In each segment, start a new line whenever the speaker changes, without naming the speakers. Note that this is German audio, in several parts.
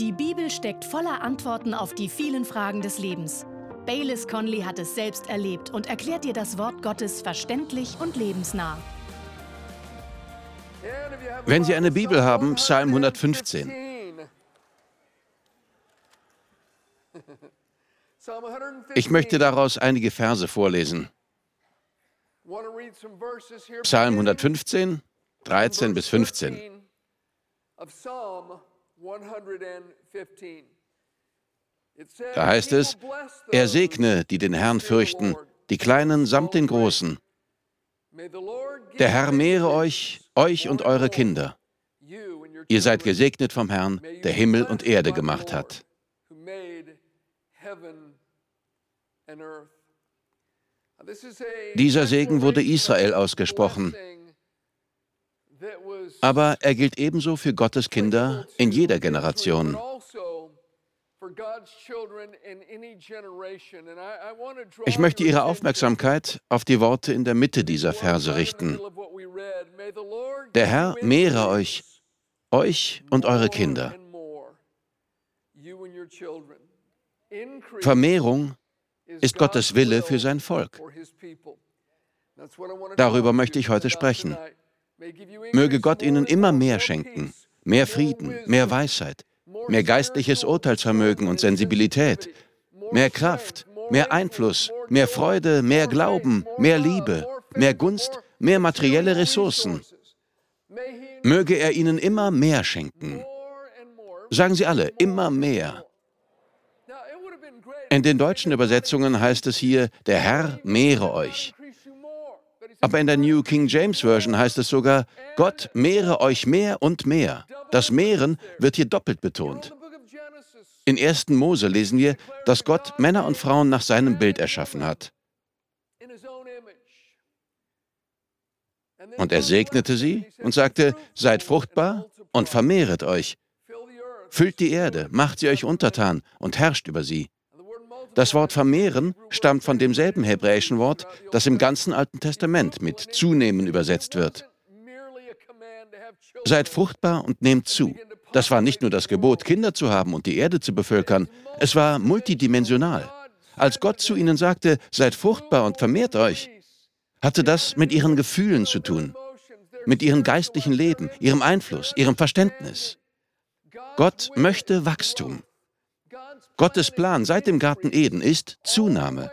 Die Bibel steckt voller Antworten auf die vielen Fragen des Lebens. Baylis Conley hat es selbst erlebt und erklärt dir das Wort Gottes verständlich und lebensnah.
Wenn Sie eine Bibel haben, Psalm 115. Ich möchte daraus einige Verse vorlesen. Psalm 115, 13 bis 15. Da heißt es, er segne, die den Herrn fürchten, die Kleinen samt den Großen. Der Herr mehre euch, euch und eure Kinder. Ihr seid gesegnet vom Herrn, der Himmel und Erde gemacht hat. Dieser Segen wurde Israel ausgesprochen. Aber er gilt ebenso für Gottes Kinder in jeder Generation. Ich möchte Ihre Aufmerksamkeit auf die Worte in der Mitte dieser Verse richten. Der Herr mehre euch, euch und eure Kinder. Vermehrung ist Gottes Wille für sein Volk. Darüber möchte ich heute sprechen. Möge Gott Ihnen immer mehr schenken, mehr Frieden, mehr Weisheit, mehr geistliches Urteilsvermögen und Sensibilität, mehr Kraft, mehr Einfluss, mehr Freude, mehr Glauben, mehr Liebe, mehr Gunst, mehr materielle Ressourcen. Möge er Ihnen immer mehr schenken. Sagen Sie alle, immer mehr. In den deutschen Übersetzungen heißt es hier, der Herr mehre euch. Aber in der New King James Version heißt es sogar, Gott mehre euch mehr und mehr. Das Mehren wird hier doppelt betont. In 1. Mose lesen wir, dass Gott Männer und Frauen nach seinem Bild erschaffen hat. Und er segnete sie und sagte, seid fruchtbar und vermehret euch. Füllt die Erde, macht sie euch untertan und herrscht über sie. Das Wort vermehren stammt von demselben hebräischen Wort, das im ganzen Alten Testament mit zunehmen übersetzt wird. Seid fruchtbar und nehmt zu. Das war nicht nur das Gebot, Kinder zu haben und die Erde zu bevölkern, es war multidimensional. Als Gott zu ihnen sagte, seid fruchtbar und vermehrt euch, hatte das mit ihren Gefühlen zu tun, mit ihrem geistlichen Leben, ihrem Einfluss, ihrem Verständnis. Gott möchte Wachstum. Gottes Plan seit dem Garten Eden ist Zunahme.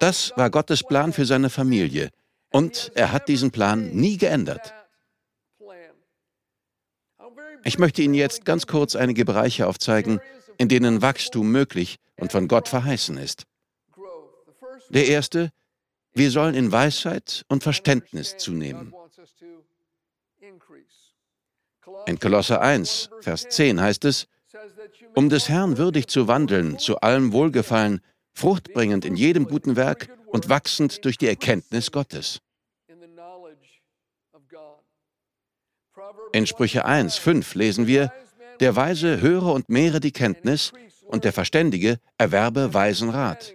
Das war Gottes Plan für seine Familie und er hat diesen Plan nie geändert. Ich möchte Ihnen jetzt ganz kurz einige Bereiche aufzeigen, in denen Wachstum möglich und von Gott verheißen ist. Der erste, wir sollen in Weisheit und Verständnis zunehmen. In Kolosser 1, Vers 10 heißt es, um des Herrn würdig zu wandeln, zu allem Wohlgefallen, fruchtbringend in jedem guten Werk und wachsend durch die Erkenntnis Gottes. In Sprüche 1, 5 lesen wir, der Weise höre und mehre die Kenntnis, und der Verständige erwerbe weisen Rat.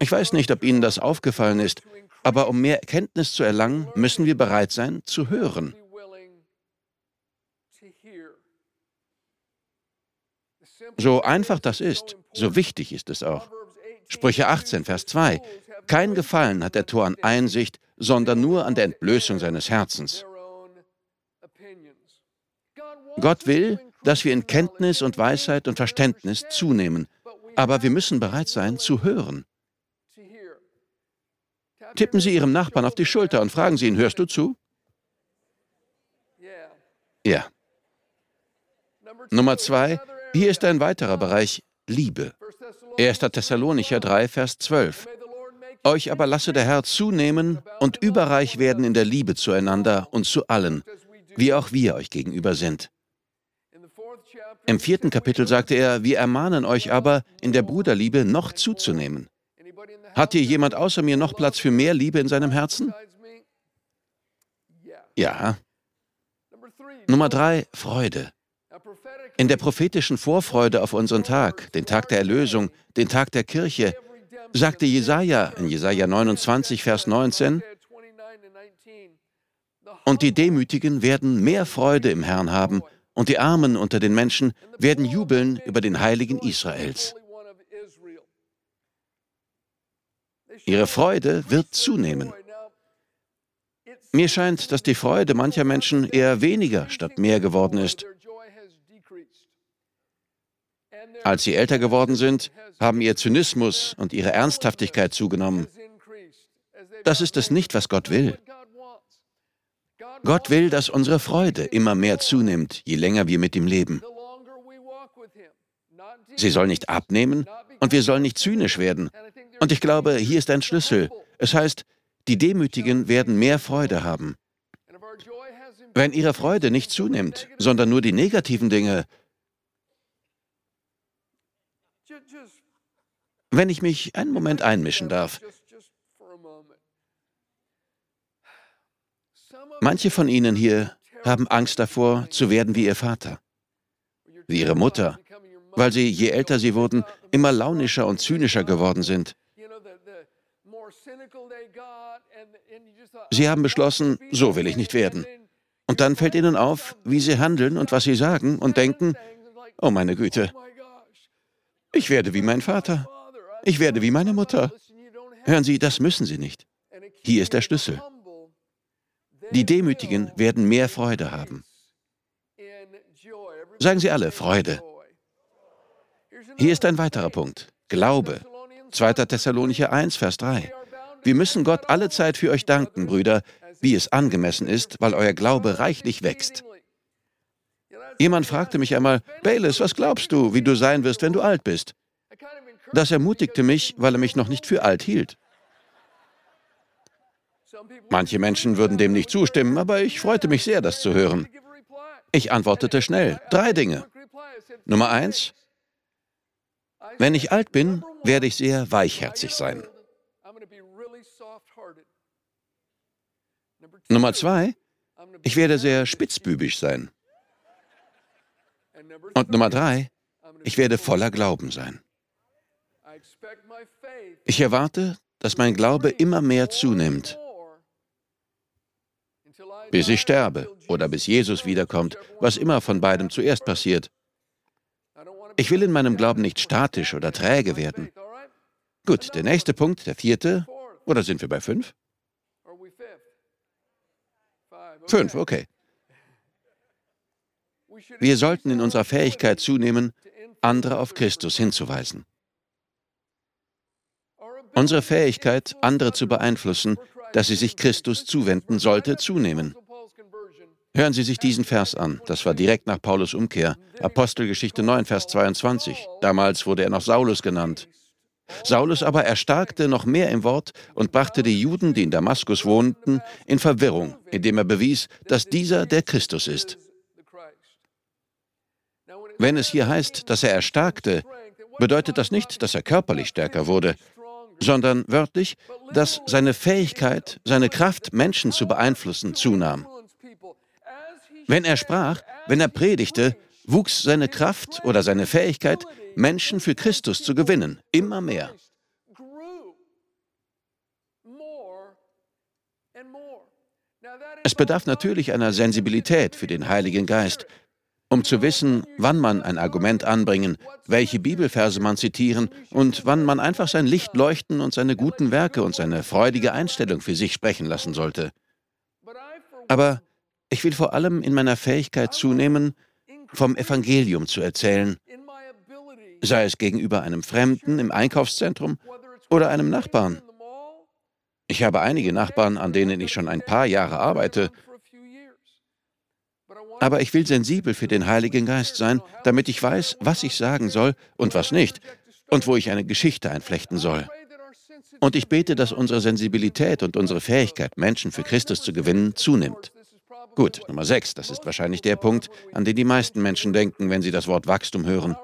Ich weiß nicht, ob Ihnen das aufgefallen ist, aber um mehr Erkenntnis zu erlangen, müssen wir bereit sein, zu hören. So einfach das ist, so wichtig ist es auch. Sprüche 18, Vers 2. Kein Gefallen hat der Tor an Einsicht, sondern nur an der Entblößung seines Herzens. Gott will, dass wir in Kenntnis und Weisheit und Verständnis zunehmen, aber wir müssen bereit sein zu hören. Tippen Sie Ihrem Nachbarn auf die Schulter und fragen Sie ihn, hörst du zu? Ja. Nummer zwei, hier ist ein weiterer Bereich, Liebe. 1. Thessalonicher 3, Vers 12. Euch aber lasse der Herr zunehmen und überreich werden in der Liebe zueinander und zu allen, wie auch wir euch gegenüber sind. Im vierten Kapitel sagte er, wir ermahnen euch aber, in der Bruderliebe noch zuzunehmen. Hat hier jemand außer mir noch Platz für mehr Liebe in seinem Herzen? Ja. Nummer drei, Freude. In der prophetischen Vorfreude auf unseren Tag, den Tag der Erlösung, den Tag der Kirche, sagte Jesaja in Jesaja 29, Vers 19, Und die Demütigen werden mehr Freude im Herrn haben, und die Armen unter den Menschen werden jubeln über den Heiligen Israels. Ihre Freude wird zunehmen. Mir scheint, dass die Freude mancher Menschen eher weniger statt mehr geworden ist. Als sie älter geworden sind, haben ihr Zynismus und ihre Ernsthaftigkeit zugenommen. Das ist es nicht, was Gott will. Gott will, dass unsere Freude immer mehr zunimmt, je länger wir mit ihm leben. Sie soll nicht abnehmen und wir sollen nicht zynisch werden. Und ich glaube, hier ist ein Schlüssel. Es heißt, die Demütigen werden mehr Freude haben. Wenn ihre Freude nicht zunimmt, sondern nur die negativen Dinge, wenn ich mich einen Moment einmischen darf, Manche von Ihnen hier haben Angst davor, zu werden wie Ihr Vater, wie Ihre Mutter, weil Sie, je älter Sie wurden, immer launischer und zynischer geworden sind. Sie haben beschlossen, so will ich nicht werden. Und dann fällt Ihnen auf, wie Sie handeln und was Sie sagen und denken, oh meine Güte, ich werde wie mein Vater, ich werde wie meine Mutter. Hören Sie, das müssen Sie nicht. Hier ist der Schlüssel. Die Demütigen werden mehr Freude haben. Sagen Sie alle Freude. Hier ist ein weiterer Punkt. Glaube. 2. Thessalonicher 1, Vers 3. Wir müssen Gott alle Zeit für euch danken, Brüder, wie es angemessen ist, weil euer Glaube reichlich wächst. Jemand fragte mich einmal, Bayless, was glaubst du, wie du sein wirst, wenn du alt bist? Das ermutigte mich, weil er mich noch nicht für alt hielt. Manche Menschen würden dem nicht zustimmen, aber ich freute mich sehr, das zu hören. Ich antwortete schnell. Drei Dinge. Nummer eins, wenn ich alt bin, werde ich sehr weichherzig sein. Nummer zwei, ich werde sehr spitzbübisch sein. Und Nummer drei, ich werde voller Glauben sein. Ich erwarte, dass mein Glaube immer mehr zunimmt bis ich sterbe oder bis Jesus wiederkommt, was immer von beidem zuerst passiert. Ich will in meinem Glauben nicht statisch oder träge werden. Gut, der nächste Punkt, der vierte, oder sind wir bei fünf? Fünf, okay. Wir sollten in unserer Fähigkeit zunehmen, andere auf Christus hinzuweisen. Unsere Fähigkeit, andere zu beeinflussen, dass sie sich Christus zuwenden, sollte zunehmen. Hören Sie sich diesen Vers an. Das war direkt nach Paulus Umkehr. Apostelgeschichte 9, Vers 22. Damals wurde er noch Saulus genannt. Saulus aber erstarkte noch mehr im Wort und brachte die Juden, die in Damaskus wohnten, in Verwirrung, indem er bewies, dass dieser der Christus ist. Wenn es hier heißt, dass er erstarkte, bedeutet das nicht, dass er körperlich stärker wurde, sondern wörtlich, dass seine Fähigkeit, seine Kraft, Menschen zu beeinflussen, zunahm. Wenn er sprach, wenn er predigte, wuchs seine Kraft oder seine Fähigkeit, Menschen für Christus zu gewinnen, immer mehr. Es bedarf natürlich einer Sensibilität für den Heiligen Geist, um zu wissen, wann man ein Argument anbringen, welche Bibelverse man zitieren und wann man einfach sein Licht leuchten und seine guten Werke und seine freudige Einstellung für sich sprechen lassen sollte. Aber ich will vor allem in meiner Fähigkeit zunehmen, vom Evangelium zu erzählen, sei es gegenüber einem Fremden im Einkaufszentrum oder einem Nachbarn. Ich habe einige Nachbarn, an denen ich schon ein paar Jahre arbeite. Aber ich will sensibel für den Heiligen Geist sein, damit ich weiß, was ich sagen soll und was nicht und wo ich eine Geschichte einflechten soll. Und ich bete, dass unsere Sensibilität und unsere Fähigkeit, Menschen für Christus zu gewinnen, zunimmt. Gut, Nummer 6, das ist wahrscheinlich der Punkt, an den die meisten Menschen denken, wenn sie das Wort Wachstum hören.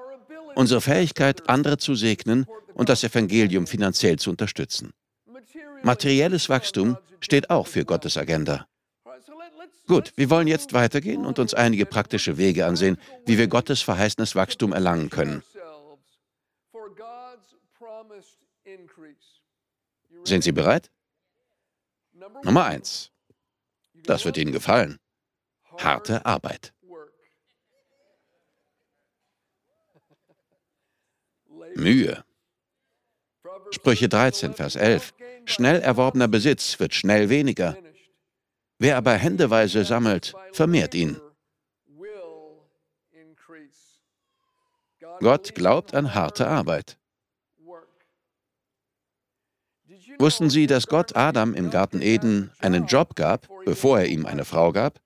Unsere Fähigkeit, andere zu segnen und das Evangelium finanziell zu unterstützen. Materielles Wachstum steht auch für Gottes Agenda. Gut, wir wollen jetzt weitergehen und uns einige praktische Wege ansehen, wie wir Gottes verheißenes Wachstum erlangen können. Sind Sie bereit? Nummer 1. Das wird Ihnen gefallen. Harte Arbeit. Mühe. Sprüche 13, Vers 11. Schnell erworbener Besitz wird schnell weniger. Wer aber händeweise sammelt, vermehrt ihn. Gott glaubt an harte Arbeit. Wussten Sie, dass Gott Adam im Garten Eden einen Job gab, bevor er ihm eine Frau gab?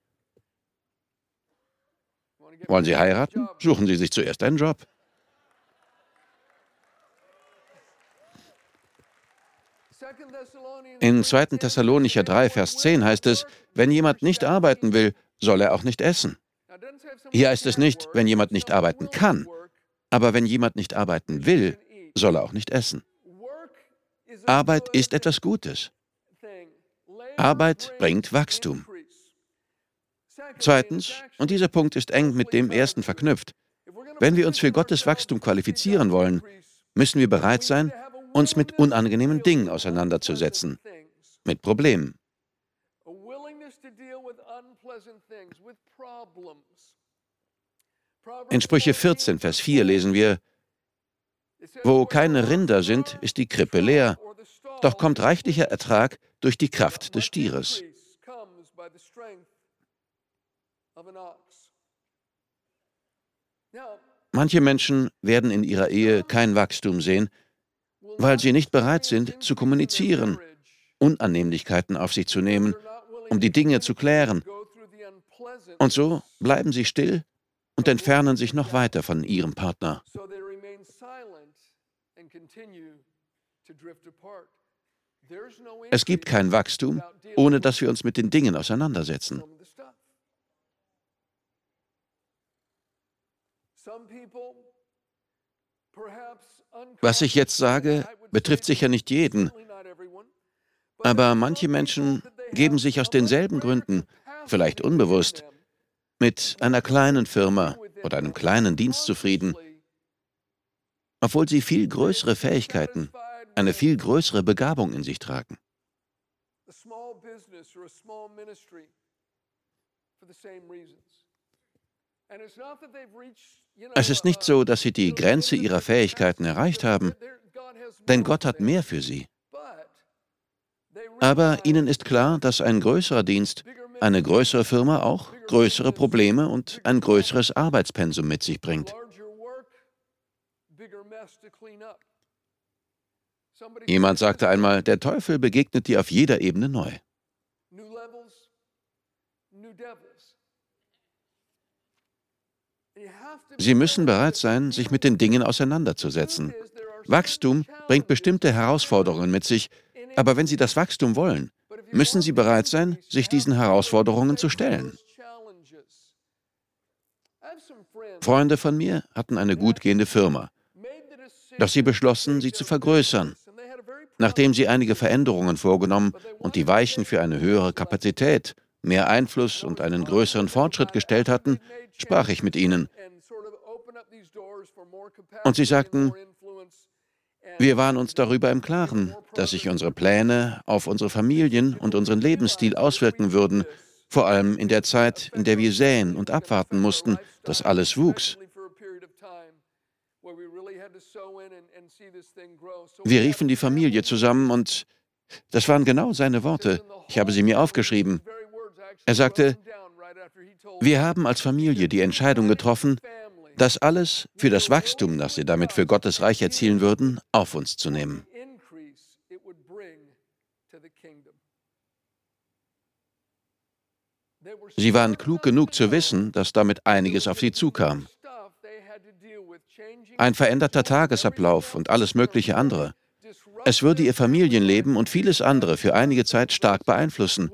Wollen Sie heiraten? Suchen Sie sich zuerst einen Job. In 2. Thessalonicher 3, Vers 10 heißt es, wenn jemand nicht arbeiten will, soll er auch nicht essen. Hier heißt es nicht, wenn jemand nicht arbeiten kann, aber wenn jemand nicht arbeiten will, soll er auch nicht essen. Arbeit ist etwas Gutes. Arbeit bringt Wachstum. Zweitens, und dieser Punkt ist eng mit dem ersten verknüpft, wenn wir uns für Gottes Wachstum qualifizieren wollen, müssen wir bereit sein, uns mit unangenehmen Dingen auseinanderzusetzen, mit Problemen. In Sprüche 14, Vers 4 lesen wir, wo keine Rinder sind, ist die Krippe leer, doch kommt reichlicher Ertrag durch die Kraft des Stieres. Manche Menschen werden in ihrer Ehe kein Wachstum sehen, weil sie nicht bereit sind zu kommunizieren, Unannehmlichkeiten auf sich zu nehmen, um die Dinge zu klären. Und so bleiben sie still und entfernen sich noch weiter von ihrem Partner. Es gibt kein Wachstum, ohne dass wir uns mit den Dingen auseinandersetzen. Was ich jetzt sage, betrifft sicher nicht jeden, aber manche Menschen geben sich aus denselben Gründen, vielleicht unbewusst, mit einer kleinen Firma oder einem kleinen Dienst zufrieden, obwohl sie viel größere Fähigkeiten, eine viel größere Begabung in sich tragen. Es ist nicht so, dass sie die Grenze ihrer Fähigkeiten erreicht haben, denn Gott hat mehr für sie. Aber ihnen ist klar, dass ein größerer Dienst, eine größere Firma auch größere Probleme und ein größeres Arbeitspensum mit sich bringt. Jemand sagte einmal, der Teufel begegnet dir auf jeder Ebene neu. Sie müssen bereit sein, sich mit den Dingen auseinanderzusetzen. Wachstum bringt bestimmte Herausforderungen mit sich, aber wenn Sie das Wachstum wollen, müssen Sie bereit sein, sich diesen Herausforderungen zu stellen. Freunde von mir hatten eine gut gehende Firma, doch sie beschlossen, sie zu vergrößern. Nachdem sie einige Veränderungen vorgenommen und die Weichen für eine höhere Kapazität, mehr Einfluss und einen größeren Fortschritt gestellt hatten, sprach ich mit ihnen. Und sie sagten, wir waren uns darüber im Klaren, dass sich unsere Pläne auf unsere Familien und unseren Lebensstil auswirken würden, vor allem in der Zeit, in der wir säen und abwarten mussten, dass alles wuchs. Wir riefen die Familie zusammen und das waren genau seine Worte. Ich habe sie mir aufgeschrieben. Er sagte, wir haben als Familie die Entscheidung getroffen, das alles für das Wachstum, das sie damit für Gottes Reich erzielen würden, auf uns zu nehmen. Sie waren klug genug zu wissen, dass damit einiges auf sie zukam. Ein veränderter Tagesablauf und alles mögliche andere. Es würde ihr Familienleben und vieles andere für einige Zeit stark beeinflussen.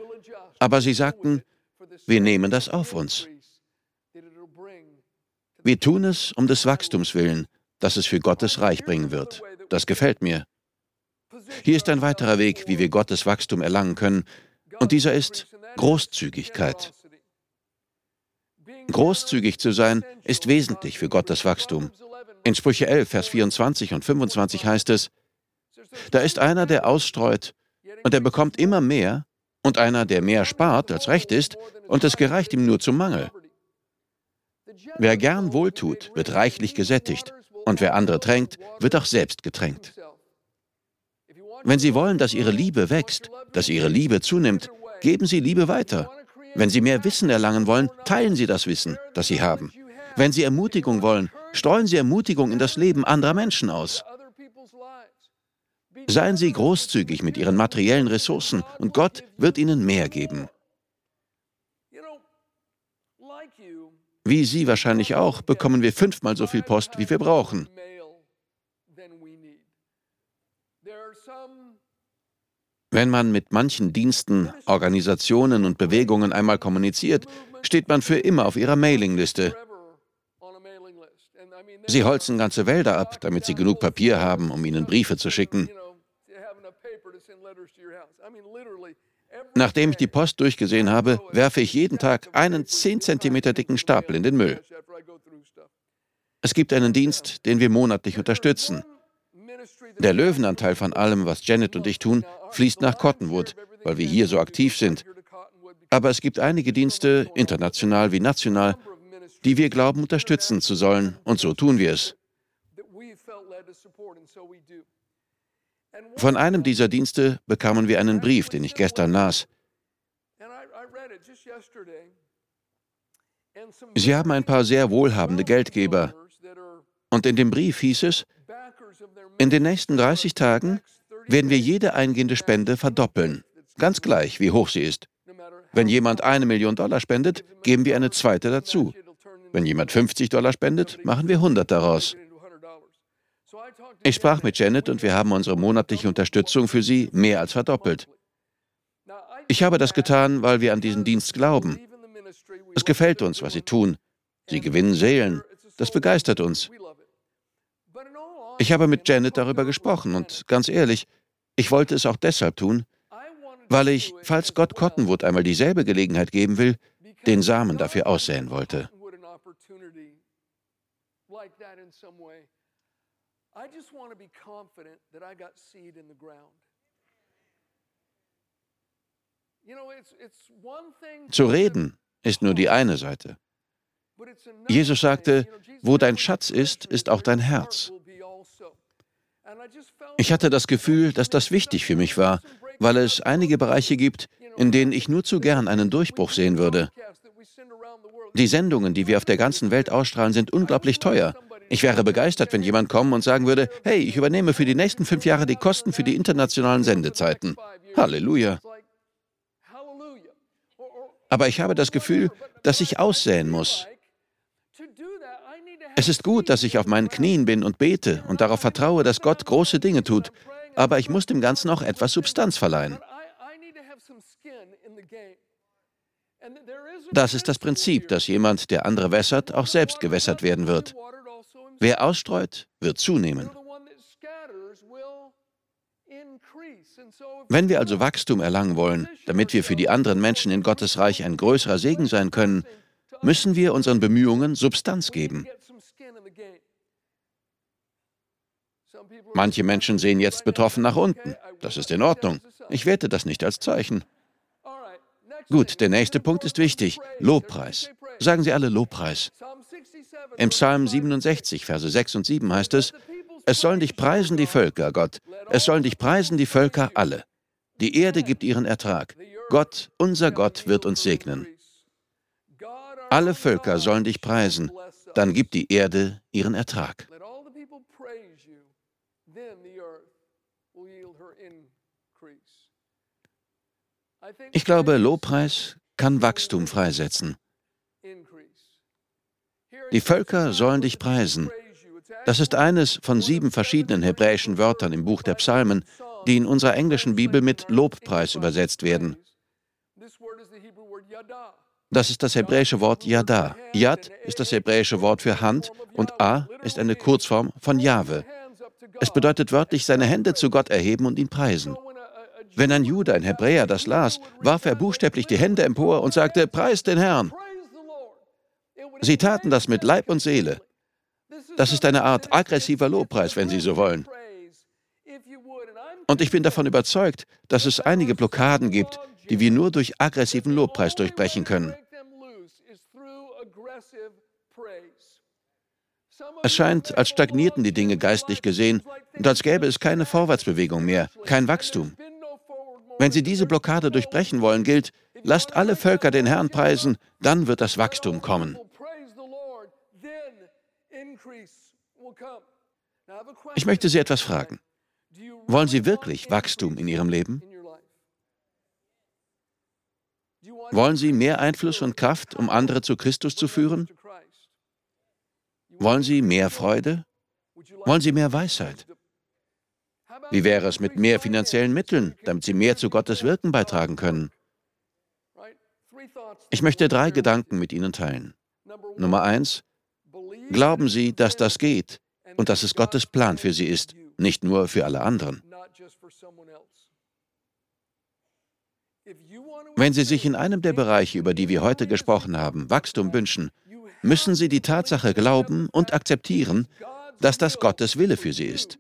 Aber sie sagten, wir nehmen das auf uns. Wir tun es um des Wachstums willen, das es für Gottes Reich bringen wird. Das gefällt mir. Hier ist ein weiterer Weg, wie wir Gottes Wachstum erlangen können, und dieser ist Großzügigkeit. Großzügig zu sein ist wesentlich für Gottes Wachstum. In Sprüche 11, Vers 24 und 25 heißt es, da ist einer, der ausstreut, und er bekommt immer mehr, und einer, der mehr spart, als recht ist, und es gereicht ihm nur zum Mangel. Wer gern wohltut, wird reichlich gesättigt, und wer andere tränkt, wird auch selbst getränkt. Wenn Sie wollen, dass Ihre Liebe wächst, dass Ihre Liebe zunimmt, geben Sie Liebe weiter. Wenn Sie mehr Wissen erlangen wollen, teilen Sie das Wissen, das Sie haben. Wenn Sie Ermutigung wollen, streuen Sie Ermutigung in das Leben anderer Menschen aus. Seien Sie großzügig mit Ihren materiellen Ressourcen und Gott wird Ihnen mehr geben. Wie Sie wahrscheinlich auch, bekommen wir fünfmal so viel Post, wie wir brauchen. Wenn man mit manchen Diensten, Organisationen und Bewegungen einmal kommuniziert, steht man für immer auf ihrer Mailingliste. Sie holzen ganze Wälder ab, damit sie genug Papier haben, um ihnen Briefe zu schicken. Nachdem ich die Post durchgesehen habe, werfe ich jeden Tag einen 10 cm dicken Stapel in den Müll. Es gibt einen Dienst, den wir monatlich unterstützen. Der Löwenanteil von allem, was Janet und ich tun, fließt nach Cottonwood, weil wir hier so aktiv sind. Aber es gibt einige Dienste, international wie national, die wir glauben unterstützen zu sollen, und so tun wir es. Von einem dieser Dienste bekamen wir einen Brief, den ich gestern las. Sie haben ein paar sehr wohlhabende Geldgeber. Und in dem Brief hieß es, in den nächsten 30 Tagen werden wir jede eingehende Spende verdoppeln, ganz gleich, wie hoch sie ist. Wenn jemand eine Million Dollar spendet, geben wir eine zweite dazu. Wenn jemand 50 Dollar spendet, machen wir 100 daraus. Ich sprach mit Janet und wir haben unsere monatliche Unterstützung für sie mehr als verdoppelt. Ich habe das getan, weil wir an diesen Dienst glauben. Es gefällt uns, was sie tun. Sie gewinnen Seelen. Das begeistert uns. Ich habe mit Janet darüber gesprochen und ganz ehrlich, ich wollte es auch deshalb tun, weil ich, falls Gott Cottonwood einmal dieselbe Gelegenheit geben will, den Samen dafür aussäen wollte. Zu reden ist nur die eine Seite. Jesus sagte, wo dein Schatz ist, ist auch dein Herz. Ich hatte das Gefühl, dass das wichtig für mich war, weil es einige Bereiche gibt, in denen ich nur zu gern einen Durchbruch sehen würde. Die Sendungen, die wir auf der ganzen Welt ausstrahlen, sind unglaublich teuer. Ich wäre begeistert, wenn jemand kommen und sagen würde, hey, ich übernehme für die nächsten fünf Jahre die Kosten für die internationalen Sendezeiten. Halleluja. Aber ich habe das Gefühl, dass ich aussäen muss. Es ist gut, dass ich auf meinen Knien bin und bete und darauf vertraue, dass Gott große Dinge tut, aber ich muss dem Ganzen auch etwas Substanz verleihen. Das ist das Prinzip, dass jemand, der andere wässert, auch selbst gewässert werden wird. Wer ausstreut, wird zunehmen. Wenn wir also Wachstum erlangen wollen, damit wir für die anderen Menschen in Gottes Reich ein größerer Segen sein können, müssen wir unseren Bemühungen Substanz geben. Manche Menschen sehen jetzt betroffen nach unten. Das ist in Ordnung. Ich werte das nicht als Zeichen. Gut, der nächste Punkt ist wichtig. Lobpreis. Sagen Sie alle Lobpreis. Im Psalm 67, Verse 6 und 7 heißt es, es sollen dich preisen die Völker, Gott. Es sollen dich preisen die Völker alle. Die Erde gibt ihren Ertrag. Gott, unser Gott, wird uns segnen. Alle Völker sollen dich preisen. Dann gibt die Erde ihren Ertrag. Ich glaube, Lobpreis kann Wachstum freisetzen. Die Völker sollen dich preisen. Das ist eines von sieben verschiedenen hebräischen Wörtern im Buch der Psalmen, die in unserer englischen Bibel mit Lobpreis übersetzt werden. Das ist das hebräische Wort Yada. Yad ist das hebräische Wort für Hand und A ist eine Kurzform von Jahwe. Es bedeutet wörtlich seine Hände zu Gott erheben und ihn preisen. Wenn ein Jude, ein Hebräer das las, warf er buchstäblich die Hände empor und sagte, Preis den Herrn. Sie taten das mit Leib und Seele. Das ist eine Art aggressiver Lobpreis, wenn Sie so wollen. Und ich bin davon überzeugt, dass es einige Blockaden gibt, die wir nur durch aggressiven Lobpreis durchbrechen können. Es scheint, als stagnierten die Dinge geistlich gesehen und als gäbe es keine Vorwärtsbewegung mehr, kein Wachstum. Wenn Sie diese Blockade durchbrechen wollen, gilt, lasst alle Völker den Herrn preisen, dann wird das Wachstum kommen. Ich möchte Sie etwas fragen. Wollen Sie wirklich Wachstum in Ihrem Leben? Wollen Sie mehr Einfluss und Kraft, um andere zu Christus zu führen? Wollen Sie mehr Freude? Wollen Sie mehr Weisheit? Wie wäre es mit mehr finanziellen Mitteln, damit Sie mehr zu Gottes Wirken beitragen können? Ich möchte drei Gedanken mit Ihnen teilen. Nummer eins, glauben Sie, dass das geht und dass es Gottes Plan für Sie ist, nicht nur für alle anderen. Wenn Sie sich in einem der Bereiche, über die wir heute gesprochen haben, Wachstum wünschen, müssen Sie die Tatsache glauben und akzeptieren, dass das Gottes Wille für Sie ist.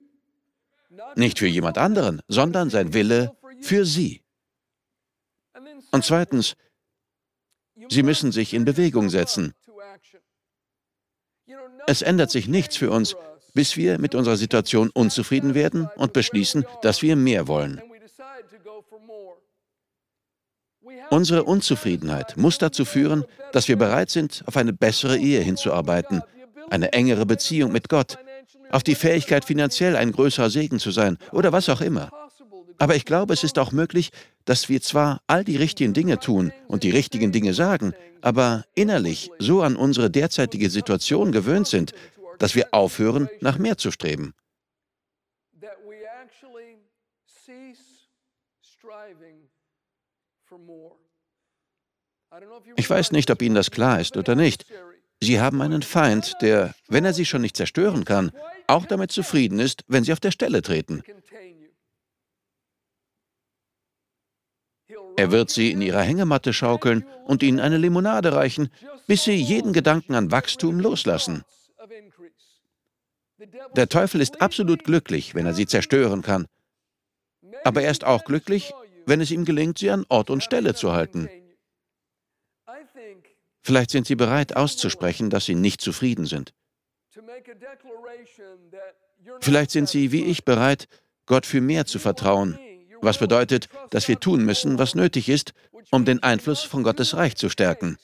Nicht für jemand anderen, sondern sein Wille für Sie. Und zweitens, Sie müssen sich in Bewegung setzen. Es ändert sich nichts für uns, bis wir mit unserer Situation unzufrieden werden und beschließen, dass wir mehr wollen. Unsere Unzufriedenheit muss dazu führen, dass wir bereit sind, auf eine bessere Ehe hinzuarbeiten, eine engere Beziehung mit Gott, auf die Fähigkeit, finanziell ein größerer Segen zu sein oder was auch immer. Aber ich glaube, es ist auch möglich, dass wir zwar all die richtigen Dinge tun und die richtigen Dinge sagen, aber innerlich so an unsere derzeitige Situation gewöhnt sind, dass wir aufhören, nach mehr zu streben. Ich weiß nicht, ob Ihnen das klar ist oder nicht. Sie haben einen Feind, der, wenn er Sie schon nicht zerstören kann, auch damit zufrieden ist, wenn Sie auf der Stelle treten. Er wird Sie in Ihrer Hängematte schaukeln und Ihnen eine Limonade reichen, bis Sie jeden Gedanken an Wachstum loslassen. Der Teufel ist absolut glücklich, wenn er Sie zerstören kann. Aber er ist auch glücklich, wenn es ihm gelingt, Sie an Ort und Stelle zu halten. Vielleicht sind Sie bereit auszusprechen, dass Sie nicht zufrieden sind. Vielleicht sind Sie, wie ich, bereit, Gott für mehr zu vertrauen, was bedeutet, dass wir tun müssen, was nötig ist, um den Einfluss von Gottes Reich zu stärken.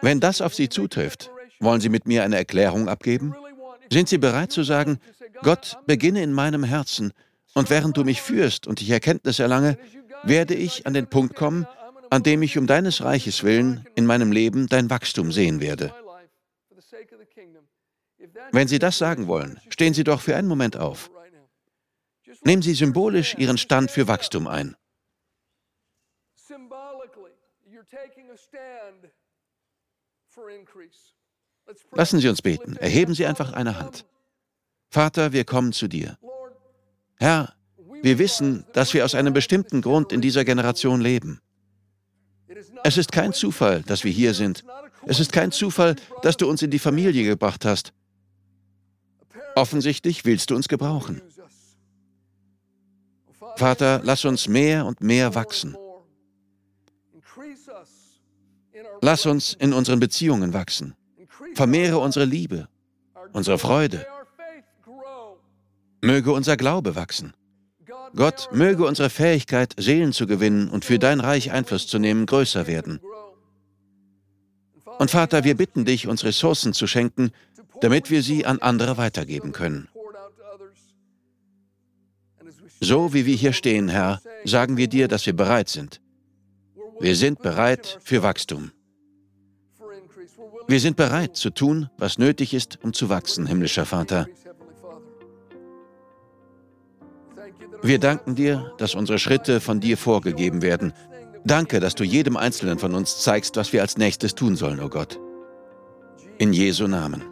Wenn das auf Sie zutrifft, wollen Sie mit mir eine Erklärung abgeben? Sind Sie bereit zu sagen, Gott, beginne in meinem Herzen, und während du mich führst und ich Erkenntnis erlange, werde ich an den Punkt kommen, an dem ich um deines Reiches willen in meinem Leben dein Wachstum sehen werde. Wenn Sie das sagen wollen, stehen Sie doch für einen Moment auf. Nehmen Sie symbolisch Ihren Stand für Wachstum ein. Lassen Sie uns beten. Erheben Sie einfach eine Hand. Vater, wir kommen zu dir. Herr, wir wissen, dass wir aus einem bestimmten Grund in dieser Generation leben. Es ist kein Zufall, dass wir hier sind. Es ist kein Zufall, dass du uns in die Familie gebracht hast. Offensichtlich willst du uns gebrauchen. Vater, lass uns mehr und mehr wachsen. Lass uns in unseren Beziehungen wachsen. Vermehre unsere Liebe, unsere Freude. Möge unser Glaube wachsen. Gott, möge unsere Fähigkeit, Seelen zu gewinnen und für dein Reich Einfluss zu nehmen, größer werden. Und Vater, wir bitten dich, uns Ressourcen zu schenken, damit wir sie an andere weitergeben können. So wie wir hier stehen, Herr, sagen wir dir, dass wir bereit sind. Wir sind bereit für Wachstum. Wir sind bereit zu tun, was nötig ist, um zu wachsen, himmlischer Vater. Wir danken dir, dass unsere Schritte von dir vorgegeben werden. Danke, dass du jedem Einzelnen von uns zeigst, was wir als nächstes tun sollen, o oh Gott. In Jesu Namen.